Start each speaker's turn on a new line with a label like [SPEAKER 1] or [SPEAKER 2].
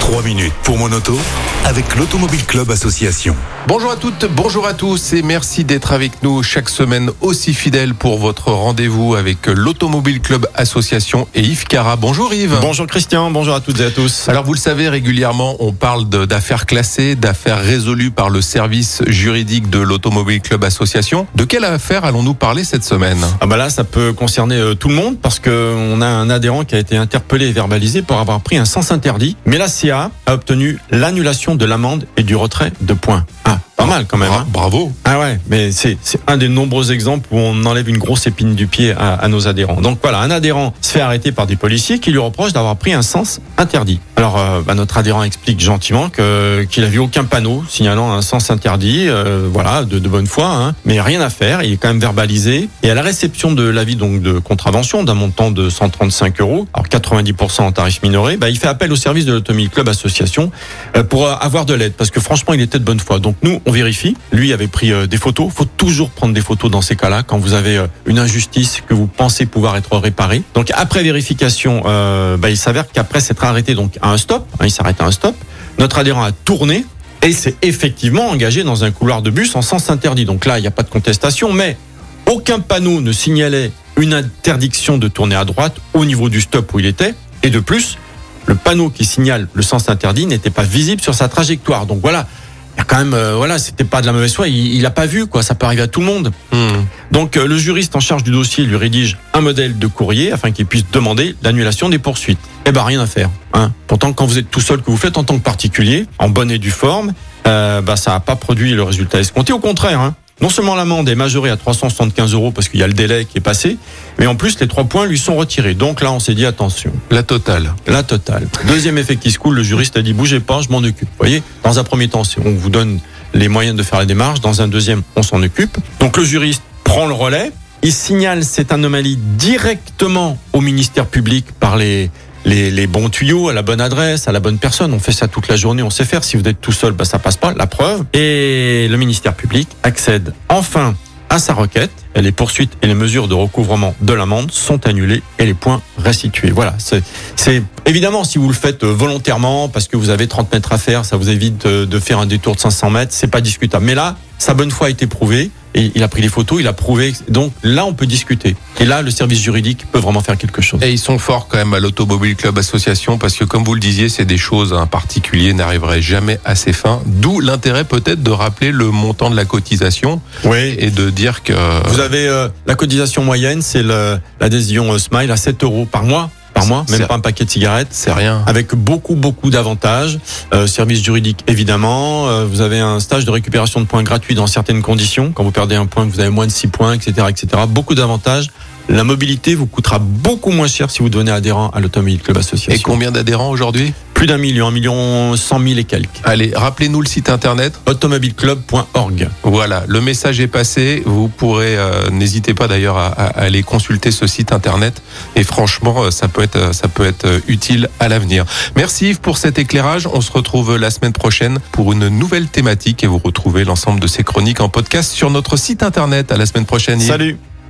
[SPEAKER 1] 3 minutes pour mon auto avec l'Automobile Club Association.
[SPEAKER 2] Bonjour à toutes, bonjour à tous et merci d'être avec nous chaque semaine aussi fidèle pour votre rendez-vous avec l'Automobile Club Association et Yves Cara. Bonjour Yves.
[SPEAKER 3] Bonjour Christian, bonjour à toutes et à tous.
[SPEAKER 2] Alors vous le savez régulièrement, on parle d'affaires classées, d'affaires résolues par le service juridique de l'Automobile Club Association. De quelle affaire allons-nous parler cette semaine?
[SPEAKER 3] Ah bah là, ça peut concerner euh, tout le monde parce que on a un adhérent qui a été interpellé et verbalisé pour avoir pris un sens interdit. Mais la A obtenu l'annulation de l'amende et du retrait de points. Ah, pas mal quand même.
[SPEAKER 2] Bra-
[SPEAKER 3] hein.
[SPEAKER 2] Bravo.
[SPEAKER 3] Ah ouais, mais c'est un des nombreux exemples où on enlève une grosse épine du pied à, à nos adhérents. Donc voilà, un adhérent se fait arrêter par des policiers qui lui reprochent d'avoir pris un sens interdit. Alors euh, bah, notre adhérent explique gentiment que qu'il a vu aucun panneau signalant un sens interdit, euh, voilà, de, de bonne foi, hein, mais rien à faire. Il est quand même verbalisé et à la réception de l'avis donc de contravention d'un montant de 135 euros, alors 90% en tarif minoré, bah, il fait appel au service de l'Automobile Club Association euh, pour avoir de l'aide parce que franchement il était de bonne foi. Donc nous on vérifie. Lui avait pris euh, des photos. Faut toujours prendre des photos dans ces cas-là quand vous avez euh, une injustice que vous pensez pouvoir être réparée. Donc après vérification, euh, bah, il s'avère qu'après s'être arrêté donc à un stop, hein, il s'arrête à un stop. Notre adhérent a tourné et s'est effectivement engagé dans un couloir de bus en sens interdit. Donc là il n'y a pas de contestation, mais aucun panneau ne signalait une interdiction de tourner à droite au niveau du stop où il était. Et de plus, le panneau qui signale le sens interdit n'était pas visible sur sa trajectoire. Donc voilà, il y a quand même, euh, voilà, c'était pas de la mauvaise foi. Il, il a pas vu quoi. Ça peut arriver à tout le monde.
[SPEAKER 2] Hmm.
[SPEAKER 3] Donc euh, le juriste en charge du dossier lui rédige un modèle de courrier afin qu'il puisse demander l'annulation des poursuites. Eh ben rien à faire. Hein. Pourtant, quand vous êtes tout seul, que vous faites en tant que particulier, en bonne et due forme, euh, bah ça n'a pas produit le résultat escompté. Au contraire. Hein. Non seulement l'amende est majorée à 375 euros parce qu'il y a le délai qui est passé, mais en plus les trois points lui sont retirés. Donc là, on s'est dit attention.
[SPEAKER 2] La totale.
[SPEAKER 3] La totale. Deuxième effet qui se coule, le juriste a dit bougez pas, je m'en occupe. Vous voyez, dans un premier temps, on vous donne les moyens de faire la démarche. Dans un deuxième, on s'en occupe. Donc le juriste prend le relais. Il signale cette anomalie directement au ministère public par les, les, bons tuyaux, à la bonne adresse, à la bonne personne. On fait ça toute la journée, on sait faire. Si vous êtes tout seul, bah, ça passe pas. La preuve. Et le ministère public accède enfin à sa requête. Les poursuites et les mesures de recouvrement de l'amende sont annulées et les points restitués. Voilà. C'est, évidemment si vous le faites euh, volontairement parce que vous avez 30 mètres à faire, ça vous évite de, de faire un détour de 500 mètres, c'est pas discutable. Mais là, sa bonne foi a été prouvée et il a pris les photos, il a prouvé. Donc là, on peut discuter. Et là, le service juridique peut vraiment faire quelque chose.
[SPEAKER 2] Et ils sont forts quand même à l'Automobile Club Association parce que comme vous le disiez, c'est des choses un particulier n'arriverait jamais à ses fins. D'où l'intérêt peut-être de rappeler le montant de la cotisation
[SPEAKER 3] Oui.
[SPEAKER 2] et de dire que
[SPEAKER 3] Vous avez euh, la cotisation moyenne, c'est l'adhésion euh, Smile à 7 euros par mois. Par mois, même pas un paquet de cigarettes.
[SPEAKER 2] c'est rien.
[SPEAKER 3] avec beaucoup beaucoup d'avantages, euh, service juridique évidemment, euh, vous avez un stage de récupération de points gratuit dans certaines conditions, quand vous perdez un point, que vous avez moins de 6 points, etc., etc. Beaucoup d'avantages. La mobilité vous coûtera beaucoup moins cher si vous devenez adhérent à l'Automobile Club
[SPEAKER 2] Et
[SPEAKER 3] Association.
[SPEAKER 2] combien d'adhérents aujourd'hui?
[SPEAKER 3] Plus d'un million, un million cent mille et quelques.
[SPEAKER 2] Allez, rappelez-nous le site internet.
[SPEAKER 3] Automobileclub.org.
[SPEAKER 2] Voilà, le message est passé. Vous pourrez, euh, n'hésitez pas d'ailleurs à, à aller consulter ce site internet. Et franchement, euh, ça peut être, euh, ça peut être euh, utile à l'avenir. Merci Yves pour cet éclairage. On se retrouve la semaine prochaine pour une nouvelle thématique et vous retrouvez l'ensemble de ces chroniques en podcast sur notre site internet. À la semaine prochaine. Yves.
[SPEAKER 3] Salut